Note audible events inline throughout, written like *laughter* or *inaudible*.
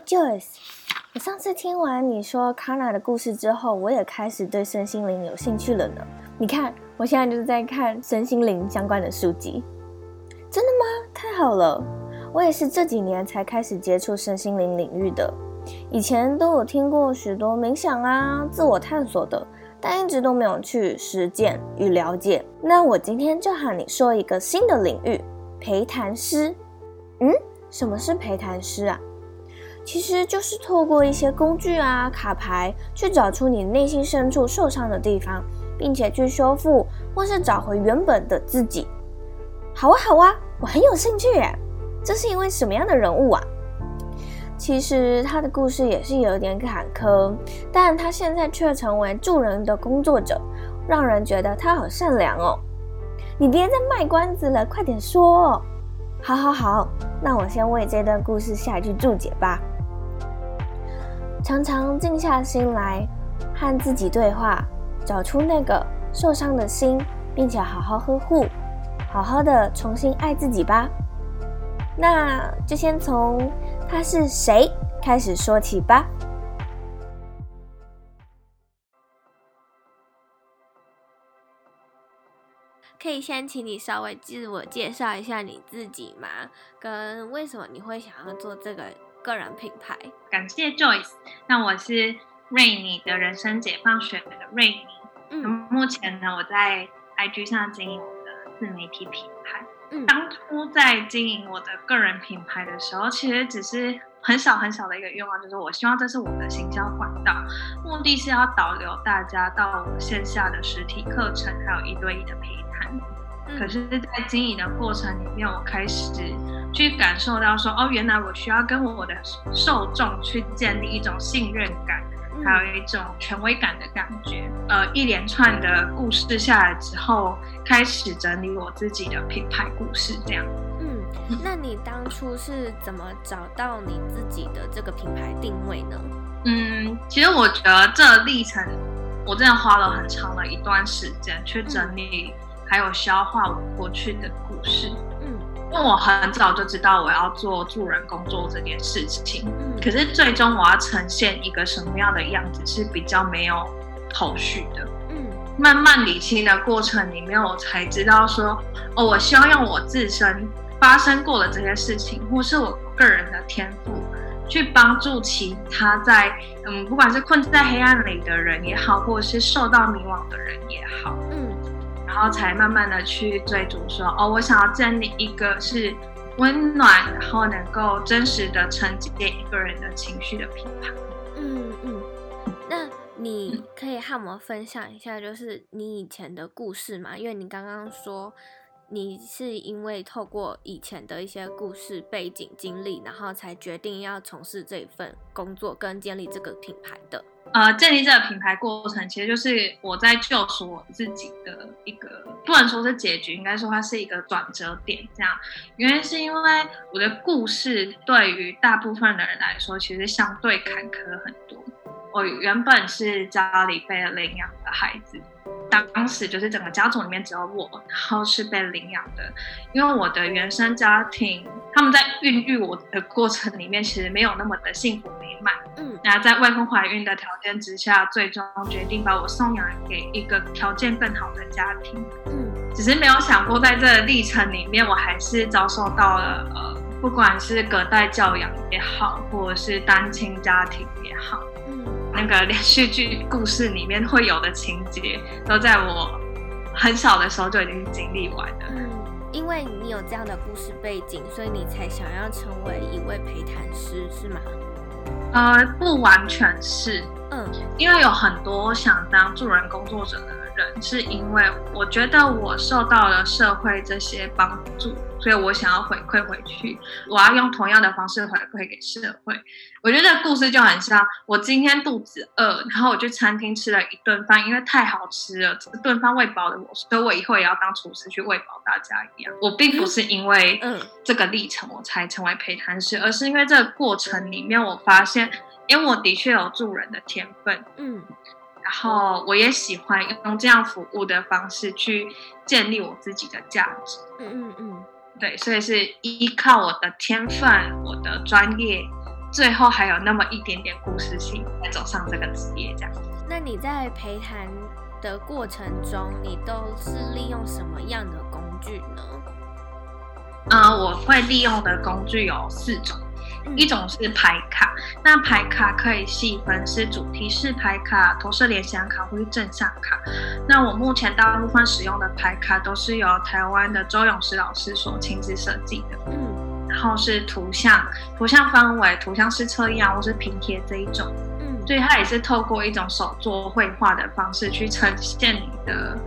，Joyce，我上次听完你说 Kana 的故事之后，我也开始对身心灵有兴趣了呢。你看，我现在就是在看身心灵相关的书籍。真的吗？太好了！我也是这几年才开始接触身心灵领域的，以前都有听过许多冥想啊、自我探索的，但一直都没有去实践与了解。那我今天就喊你说一个新的领域——陪谈师。嗯，什么是陪谈师啊？其实就是透过一些工具啊、卡牌，去找出你内心深处受伤的地方，并且去修复或是找回原本的自己。好啊，好啊，我很有兴趣耶。这是因为什么样的人物啊？其实他的故事也是有点坎坷，但他现在却成为助人的工作者，让人觉得他好善良哦。你别再卖关子了，快点说。好好好，那我先为这段故事下一句注解吧。常常静下心来，和自己对话，找出那个受伤的心，并且好好呵护，好好的重新爱自己吧。那就先从他是谁开始说起吧。可以先请你稍微自我介绍一下你自己吗？跟为什么你会想要做这个个人品牌？感谢 Joyce。那我是瑞妮的人生解放学的瑞妮。嗯，目前呢，我在 IG 上经营我的自媒体品牌。嗯，当初在经营我的个人品牌的时候，其实只是很小很小的一个愿望，就是我希望这是我的行销管道，目的是要导流大家到我线下的实体课程，还有一对一的陪。可是，在经营的过程里面，我开始去感受到说，哦，原来我需要跟我的受众去建立一种信任感，还有一种权威感的感觉。呃，一连串的故事下来之后，开始整理我自己的品牌故事，这样。嗯，那你当初是怎么找到你自己的这个品牌定位呢？嗯，其实我觉得这历程，我真的花了很长的一段时间去整理。还有消化我过去的故事，嗯，因为我很早就知道我要做助人工作这件事情，嗯，可是最终我要呈现一个什么样的样子是比较没有头绪的，嗯，慢慢理清的过程里面，我才知道说，哦，我希望用我自身发生过的这些事情，或是我个人的天赋，去帮助其他在，嗯，不管是困在黑暗里的人也好，或者是受到迷惘的人也好，嗯。然后才慢慢的去追逐说，哦，我想要建立一个是温暖，然后能够真实的承接一个人的情绪的品牌。嗯嗯，那你可以和我们分享一下，就是你以前的故事吗？因为你刚刚说你是因为透过以前的一些故事背景经历，然后才决定要从事这份工作跟建立这个品牌的。呃，建立这个品牌过程，其实就是我在救赎我自己的一个，不能说是结局，应该说它是一个转折点。这样，原因是因为我的故事对于大部分的人来说，其实相对坎坷很多。我原本是家里被领养的孩子。当时就是整个家族里面只有我，然后是被领养的，因为我的原生家庭，他们在孕育我的过程里面，其实没有那么的幸福嗯，然后在未婚怀孕的条件之下，最终决定把我送养给一个条件更好的家庭。嗯，只是没有想过，在这个历程里面，我还是遭受到了呃，不管是隔代教养也好，或者是单亲家庭也好。嗯那个连续剧故事里面会有的情节，都在我很小的时候就已经经历完了。嗯，因为你有这样的故事背景，所以你才想要成为一位陪谈师，是吗？呃，不完全是。嗯，因为有很多想当助人工作者的人，是因为我觉得我受到了社会这些帮助。所以我想要回馈回去，我要用同样的方式回馈给社会。我觉得这个故事就很像我今天肚子饿，然后我去餐厅吃了一顿饭，因为太好吃了，这顿饭喂饱了我，所以我以后也要当厨师去喂饱大家一样。我并不是因为这个历程我才成为陪谈师，而是因为这个过程里面我发现，因为我的确有助人的天分，嗯，然后我也喜欢用这样服务的方式去建立我自己的价值，嗯嗯嗯。对，所以是依靠我的天分、我的专业，最后还有那么一点点故事性，才走上这个职业这样。那你在陪谈的过程中，你都是利用什么样的工具呢？呃，我会利用的工具有四种。一种是牌卡，那牌卡可以细分是主题式牌卡、投射联想卡或是正向卡。那我目前大部分使用的牌卡都是由台湾的周永石老师所亲自设计的。嗯，然后是图像，图像分为图像式测验或是拼贴这一种。嗯，所以它也是透过一种手作绘画的方式去呈现你的。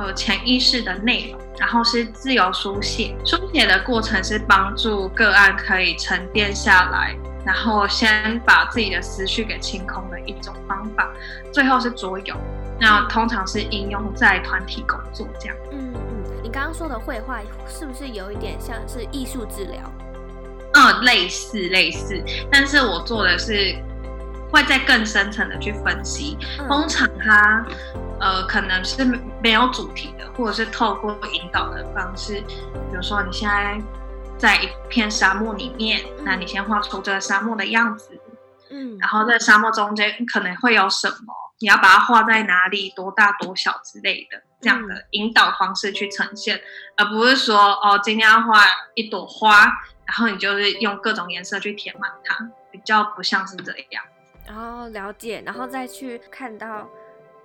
呃，潜意识的内容，然后是自由书写。书写的过程是帮助个案可以沉淀下来，然后先把自己的思绪给清空的一种方法。最后是桌游，那通常是应用在团体工作这样。嗯嗯，你刚刚说的绘画是不是有一点像是艺术治疗？嗯，类似类似，但是我做的是会再更深层的去分析。通常它。呃，可能是没有主题的，或者是透过引导的方式，比如说你现在在一片沙漠里面，那你先画出这个沙漠的样子，嗯，然后在沙漠中间可能会有什么，你要把它画在哪里，多大多小之类的，这样的引导方式去呈现，嗯、而不是说哦，今天要画一朵花，然后你就是用各种颜色去填满它，比较不像是这样。然后了解，然后再去看到。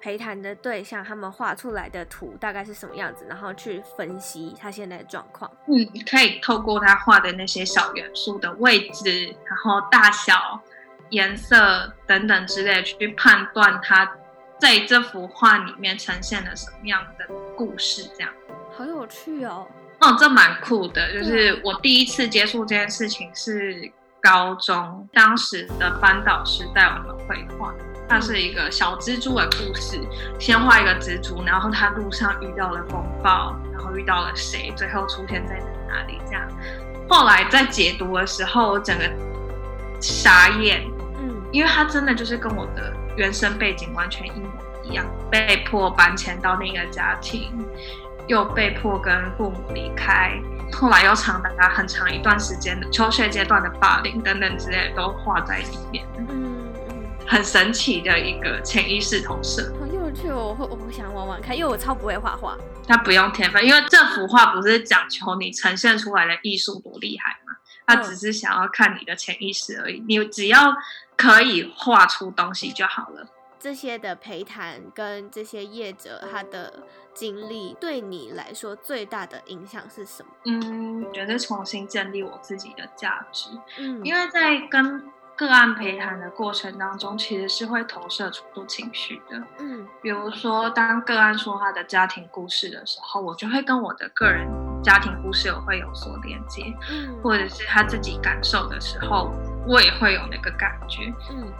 陪谈的对象，他们画出来的图大概是什么样子，然后去分析他现在的状况。嗯，可以透过他画的那些小元素的位置，然后大小、颜色等等之类，去判断他在这幅画里面呈现了什么样的故事。这样，好有趣哦！哦，这蛮酷的。就是我第一次接触这件事情是高中，当时的班导师带我们绘画。它是一个小蜘蛛的故事，先画一个蜘蛛，然后它路上遇到了风暴，然后遇到了谁，最后出现在哪里？这样，后来在解读的时候，我整个傻眼，嗯，因为它真的就是跟我的原生背景完全一模一样，被迫搬迁到另一个家庭，又被迫跟父母离开，后来又长达很长一段时间的求学阶段的霸凌等等之类都画在里面，嗯。很神奇的一个潜意识投射，很有趣哦！我我想玩玩看，因为我超不会画画。他不用天分，因为这幅画不是讲求你呈现出来的艺术多厉害嘛，他只是想要看你的潜意识而已。你只要可以画出东西就好了。这些的陪谈跟这些业者他的经历，对你来说最大的影响是什么？嗯，我觉得重新建立我自己的价值。嗯，因为在跟个案陪谈的过程当中，其实是会投射出情绪的。嗯，比如说，当个案说他的家庭故事的时候，我就会跟我的个人家庭故事有会有所连接。嗯，或者是他自己感受的时候，我也会有那个感觉。嗯，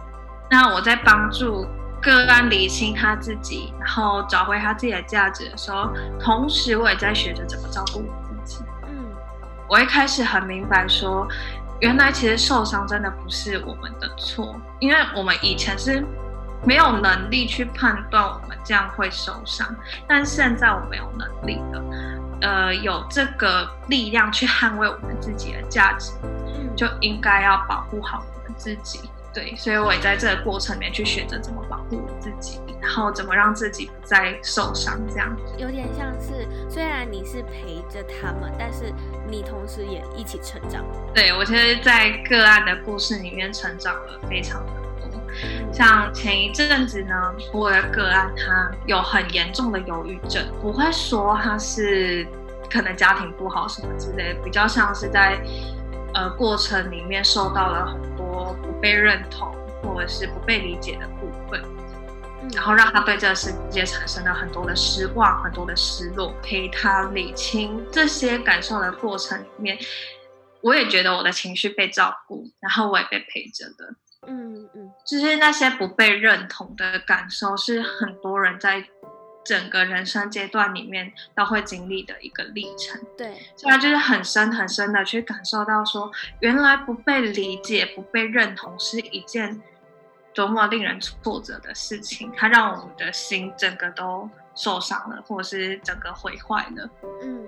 那我在帮助个案理清他自己，然后找回他自己的价值的时候，同时我也在学着怎么照顾我自己。嗯，我一开始很明白说。原来其实受伤真的不是我们的错，因为我们以前是没有能力去判断我们这样会受伤，但现在我们有能力了，呃，有这个力量去捍卫我们自己的价值，就应该要保护好我们自己。对，所以我也在这个过程里面去学着怎么保护我自己，然后怎么让自己不再受伤，这样有点像是，虽然你是陪着他们，但是你同时也一起成长。对，我其实，在个案的故事里面成长了非常的多。像前一阵子呢，我的个案他有很严重的忧郁症，不会说他是可能家庭不好什么之类的，比较像是在呃过程里面受到了被认同或者是不被理解的部分，然后让他对这个世界产生了很多的失望、很多的失落。陪他理清这些感受的过程里面，我也觉得我的情绪被照顾，然后我也被陪着的。嗯嗯，就是那些不被认同的感受，是很多人在。整个人生阶段里面都会经历的一个历程，对，所以他就是很深很深的去感受到说，原来不被理解、不被认同是一件多么令人挫折的事情，它让我们的心整个都受伤了，或者是整个毁坏了。嗯，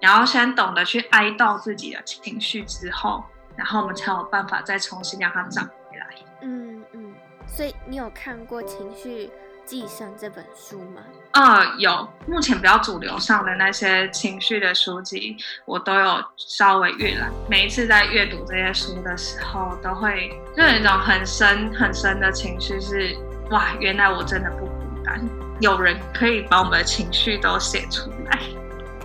然后先懂得去哀悼自己的情绪之后，然后我们才有办法再重新让它长回来。嗯嗯，所以你有看过《情绪寄生》这本书吗？呃，有。目前比较主流上的那些情绪的书籍，我都有稍微阅览。每一次在阅读这些书的时候，都会就有一种很深很深的情绪是，是哇，原来我真的不孤单，有人可以把我们的情绪都写出来。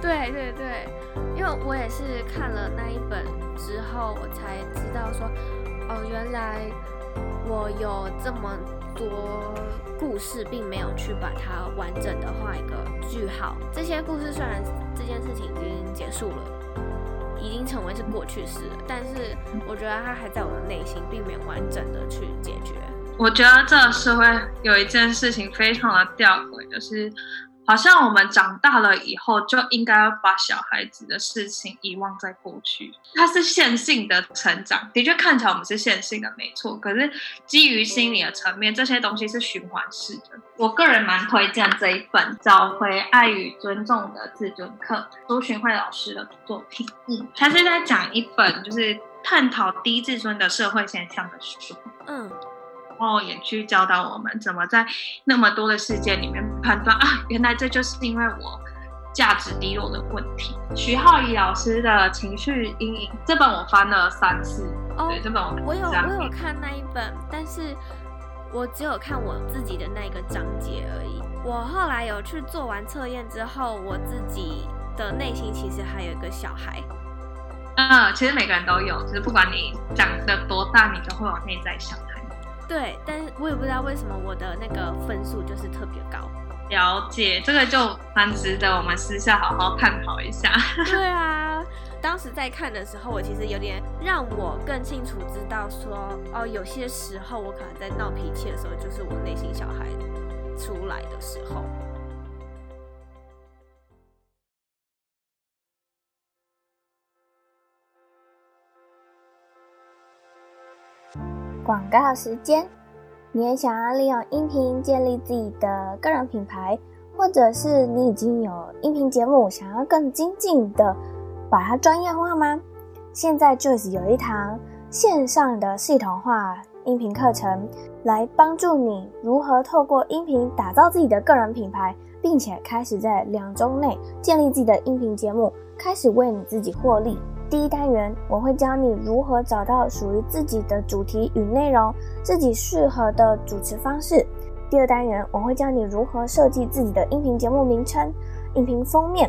对对对，因为我也是看了那一本之后，我才知道说，哦，原来我有这么多故事，并没有去把它完整的画一个句号。这些故事虽然这件事情已经结束了，已经成为是过去式了，但是我觉得它还在我的内心，并没有完整的去解决。我觉得这个社会有一件事情非常的吊诡，就是。好像我们长大了以后就应该要把小孩子的事情遗忘在过去。它是线性的成长，的确看起来我们是线性的，没错。可是基于心理的层面，这些东西是循环式的。我个人蛮推荐这一本《找回爱与尊重的自尊课》，苏绚慧老师的作品。嗯，他是在讲一本就是探讨低自尊的社会现象的书。嗯。然后也去教导我们怎么在那么多的世界里面判断啊，原来这就是因为我价值低落的问题。徐浩怡老师的情绪阴影这本我翻了三次，哦、对，这本我我有我有看那一本，但是我只有看我自己的那个章节而已。我后来有去做完测验之后，我自己的内心其实还有一个小孩。嗯，其实每个人都有，就是不管你长得多大，你都会有内在小孩。对，但是我也不知道为什么我的那个分数就是特别高。了解，这个就蛮值得我们私下好好探讨一下。*laughs* 对啊，当时在看的时候，我其实有点让我更清楚知道说，哦，有些时候我可能在闹脾气的时候，就是我内心小孩出来的时候。广告时间，你也想要利用音频建立自己的个人品牌，或者是你已经有音频节目，想要更精进的把它专业化吗？现在 Joyce 有一堂线上的系统化音频课程，来帮助你如何透过音频打造自己的个人品牌，并且开始在两周内建立自己的音频节目，开始为你自己获利。第一单元，我会教你如何找到属于自己的主题与内容，自己适合的主持方式。第二单元，我会教你如何设计自己的音频节目名称、音频封面。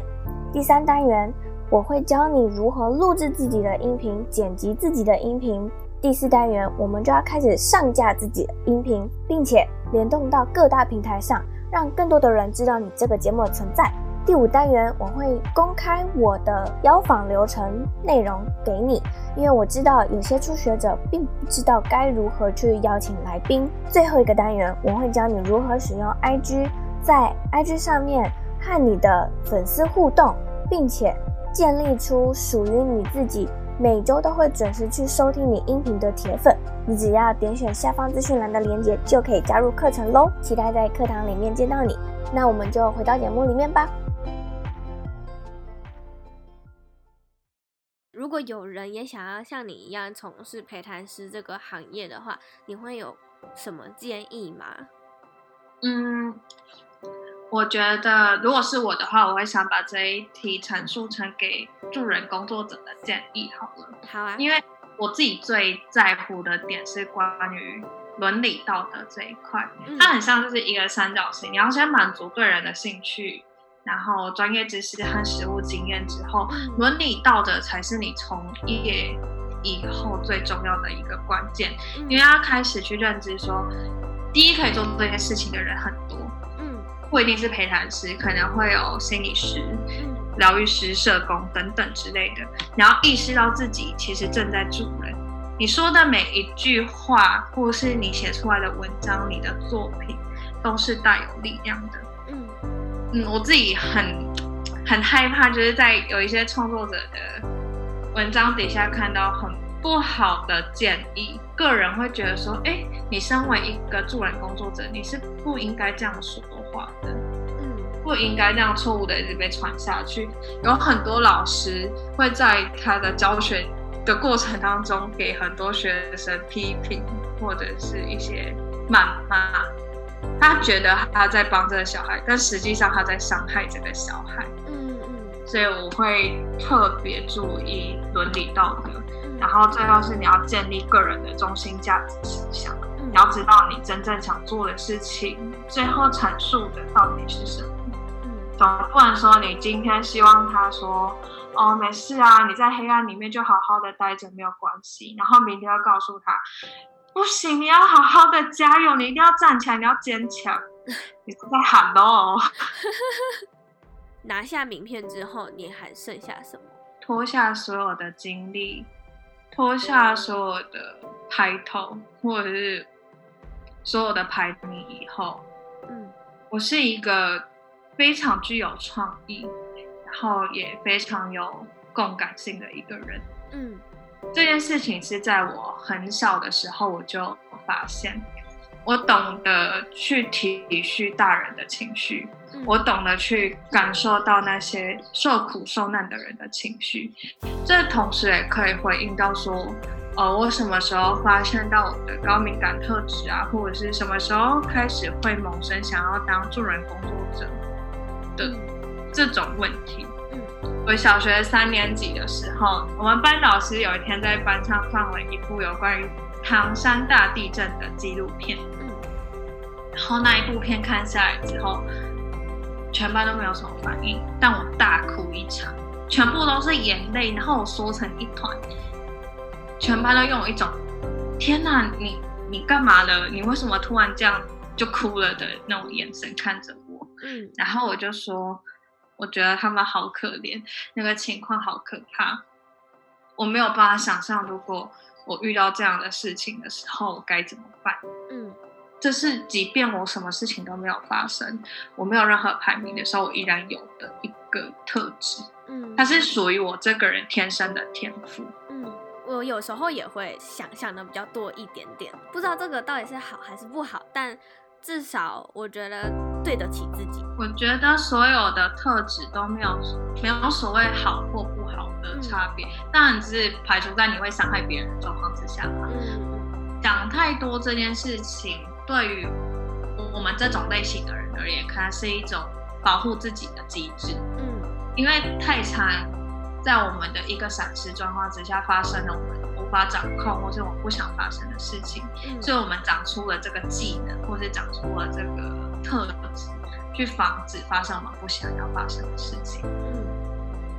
第三单元，我会教你如何录制自己的音频、剪辑自己的音频。第四单元，我们就要开始上架自己的音频，并且联动到各大平台上，让更多的人知道你这个节目的存在。第五单元我会公开我的邀访流程内容给你，因为我知道有些初学者并不知道该如何去邀请来宾。最后一个单元我会教你如何使用 IG，在 IG 上面和你的粉丝互动，并且建立出属于你自己每周都会准时去收听你音频的铁粉。你只要点选下方资讯栏的链接就可以加入课程喽，期待在课堂里面见到你。那我们就回到节目里面吧。果有人也想要像你一样从事陪谈师这个行业的话，你会有什么建议吗？嗯，我觉得如果是我的话，我会想把这一题陈述成给助人工作者的建议好了。好啊，因为我自己最在乎的点是关于伦理道德这一块，嗯、它很像就是一个三角形，你要先满足个人的兴趣。然后专业知识和实务经验之后，伦理道德才是你从业以后最重要的一个关键。因为要开始去认知说，第一可以做这件事情的人很多，嗯，不一定是陪谈师，可能会有心理师、疗愈师、社工等等之类的。你要意识到自己其实正在助人，你说的每一句话，或是你写出来的文章、你的作品，都是带有力量的。嗯，我自己很很害怕，就是在有一些创作者的文章底下看到很不好的建议，个人会觉得说，哎、欸，你身为一个助人工作者，你是不应该这样说话的，嗯，不应该这样错误的一直被传下去。有很多老师会在他的教学的过程当中，给很多学生批评或者是一些谩骂，他觉得他在帮这个小孩，但实际上他在伤害这个小孩。嗯嗯，所以我会特别注意伦理道德，然后最后是你要建立个人的中心价值形象，你要知道你真正想做的事情，最后阐述的到底是什么。总不能说你今天希望他说。哦，没事啊，你在黑暗里面就好好的待着，没有关系。然后明天要告诉他，不行，你要好好的加油，你一定要站起来，你要坚强。*laughs* 你是在喊哦？*laughs* 拿下名片之后，你还剩下什么？脱下所有的经历，脱下所有的排头，或者是所有的排名以后，嗯，我是一个非常具有创意。然后也非常有共感性的一个人，嗯，这件事情是在我很小的时候我就发现，我懂得去体恤大人的情绪，嗯，我懂得去感受到那些受苦受难的人的情绪，这同时也可以回应到说，呃，我什么时候发现到我的高敏感特质啊，或者是什么时候开始会萌生想要当助人工作者的。嗯这种问题，嗯，我小学三年级的时候，我们班老师有一天在班上放了一部有关于唐山大地震的纪录片，嗯，然后那一部片看下来之后，全班都没有什么反应，但我大哭一场，全部都是眼泪，然后我缩成一团，全班都用一种“天哪，你你干嘛了？你为什么突然这样就哭了”的那种眼神看着我，嗯，然后我就说。我觉得他们好可怜，那个情况好可怕，我没有办法想象，如果我遇到这样的事情的时候，该怎么办？嗯，这是即便我什么事情都没有发生，我没有任何排名的时候，我依然有的一个特质。嗯，它是属于我这个人天生的天赋。嗯，我有时候也会想象的比较多一点点，不知道这个到底是好还是不好，但至少我觉得。对得起自己，我觉得所有的特质都没有没有所谓好或不好的差别，当然只是排除在你会伤害别人的状况之下吧。嗯，讲太多这件事情，对于我们这种类型的人而言，可能是一种保护自己的机制。嗯，因为太常在我们的一个闪失状况之下发生了我们无法掌控或是我们不想发生的事情，嗯，所以我们长出了这个技能，或是长出了这个。特质去防止发生我们不想要发生的事情，嗯，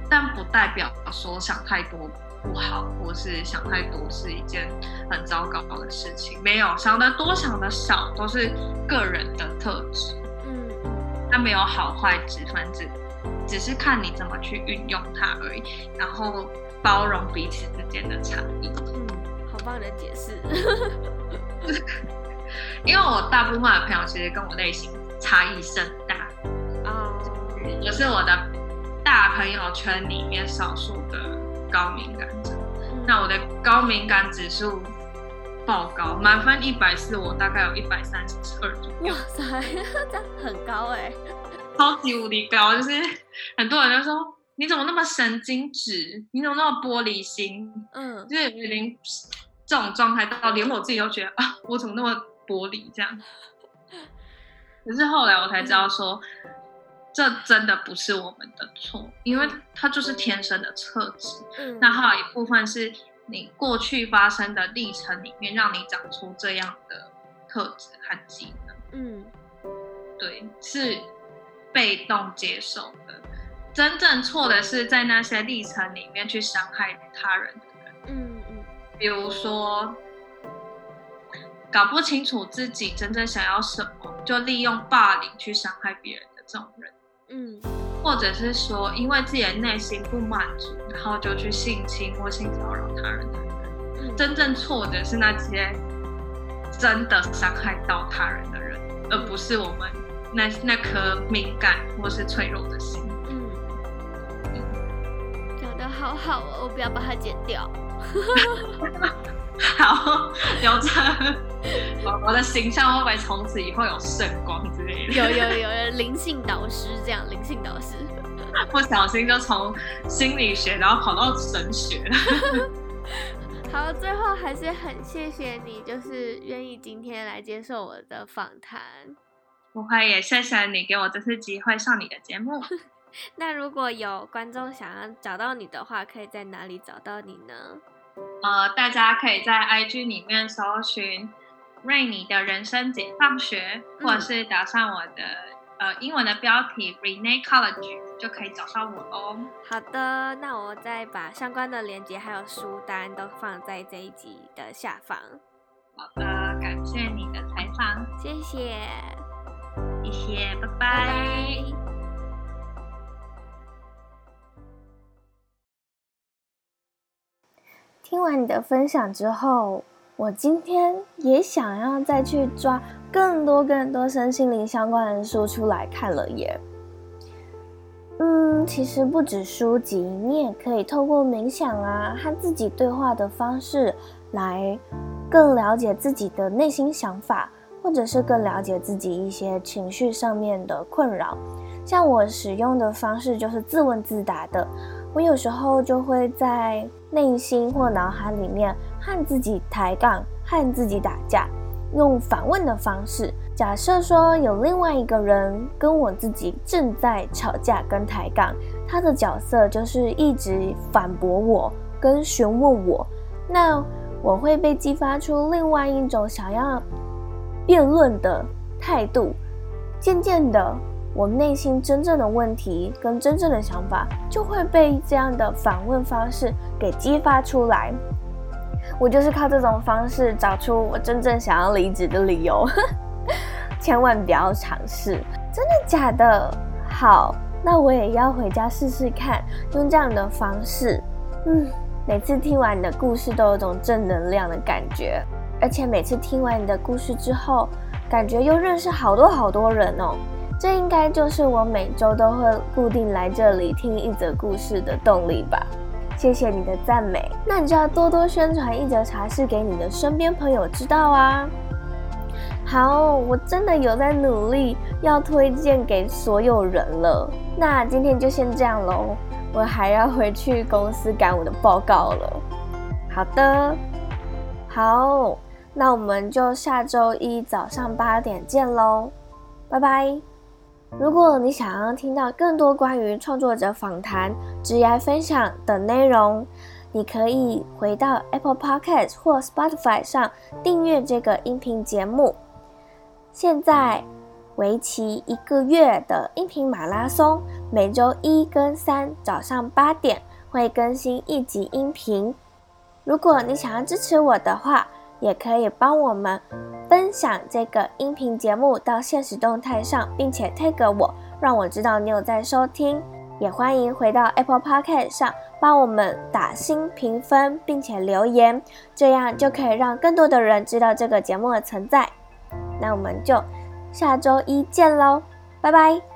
但不代表说想太多不好，或是想太多是一件很糟糕的事情。没有，想得多想得少都是个人的特质，嗯，它没有好坏之分，只只是看你怎么去运用它而已，然后包容彼此之间的差异。嗯，好棒的解释。*laughs* *laughs* *laughs* 因为我大部分的朋友其实跟我类型差异甚大啊，我、oh. 是我的大朋友圈里面少数的高敏感者。嗯、那我的高敏感指数爆高，满分一百四，我大概有一百三十二左右。哇塞，*laughs* 这样很高哎、欸，超级无敌高！就是很多人都说你怎么那么神经质，你怎么那么玻璃心？嗯，就是连这种状态到连我自己都觉得啊，我怎么那么。玻璃这样，可是后来我才知道说，这真的不是我们的错，因为它就是天生的特质。嗯，那还有一部分是你过去发生的历程里面，让你长出这样的特质和技能。嗯，对，是被动接受的。真正错的是在那些历程里面去伤害他人的人。嗯嗯，比如说。搞不清楚自己真正想要什么，就利用霸凌去伤害别人的这种人，嗯，或者是说因为自己的内心不满足，然后就去性侵或性骚扰他人的人，嗯，真正错的是那些真的伤害到他人的人，而不是我们那那颗敏感或是脆弱的心。嗯，讲的好好哦，我不要把它剪掉。好，*laughs* 留着。*laughs* 我的形象会不会从此以后有圣光之类的？有有 *laughs* 有，灵性导师这样，灵性导师，不小心就从心理学然后跑到神学了。好，最后还是很谢谢你，就是愿意今天来接受我的访谈。不会，也谢谢你给我这次机会上你的节目。那如果有观众想要找到你的话，可以在哪里找到你呢？呃，大家可以在 IG 里面搜寻 “Rainy 的人生解放学”，嗯、或者是打上我的呃英文的标题 “Renee College” 就可以找到我哦。好的，那我再把相关的链接还有书单都放在这一集的下方。好的，感谢你的采访，谢谢，谢谢，拜拜。拜拜。听完你的分享之后，我今天也想要再去抓更多更多身心灵相关的书出来看了耶。嗯，其实不止书籍，你也可以透过冥想啊和自己对话的方式，来更了解自己的内心想法，或者是更了解自己一些情绪上面的困扰。像我使用的方式就是自问自答的。我有时候就会在内心或脑海里面和自己抬杠，和自己打架，用反问的方式。假设说有另外一个人跟我自己正在吵架跟抬杠，他的角色就是一直反驳我跟询问我，那我会被激发出另外一种想要辩论的态度，渐渐的。我内心真正的问题跟真正的想法，就会被这样的反问方式给激发出来。我就是靠这种方式找出我真正想要离职的理由。*laughs* 千万不要尝试，真的假的？好，那我也要回家试试看，用这样的方式。嗯，每次听完你的故事都有种正能量的感觉，而且每次听完你的故事之后，感觉又认识好多好多人哦。这应该就是我每周都会固定来这里听一则故事的动力吧。谢谢你的赞美，那你就要多多宣传一则茶室给你的身边朋友知道啊。好，我真的有在努力要推荐给所有人了。那今天就先这样喽，我还要回去公司赶我的报告了。好的，好，那我们就下周一早上八点见喽，拜拜。如果你想要听到更多关于创作者访谈、职业分享等内容，你可以回到 Apple Podcast 或 Spotify 上订阅这个音频节目。现在为期一个月的音频马拉松，每周一跟三早上八点会更新一集音频。如果你想要支持我的话，也可以帮我们分享这个音频节目到现实动态上，并且 tag 我，让我知道你有在收听。也欢迎回到 Apple Podcast 上帮我们打星评分，并且留言，这样就可以让更多的人知道这个节目的存在。那我们就下周一见喽，拜拜。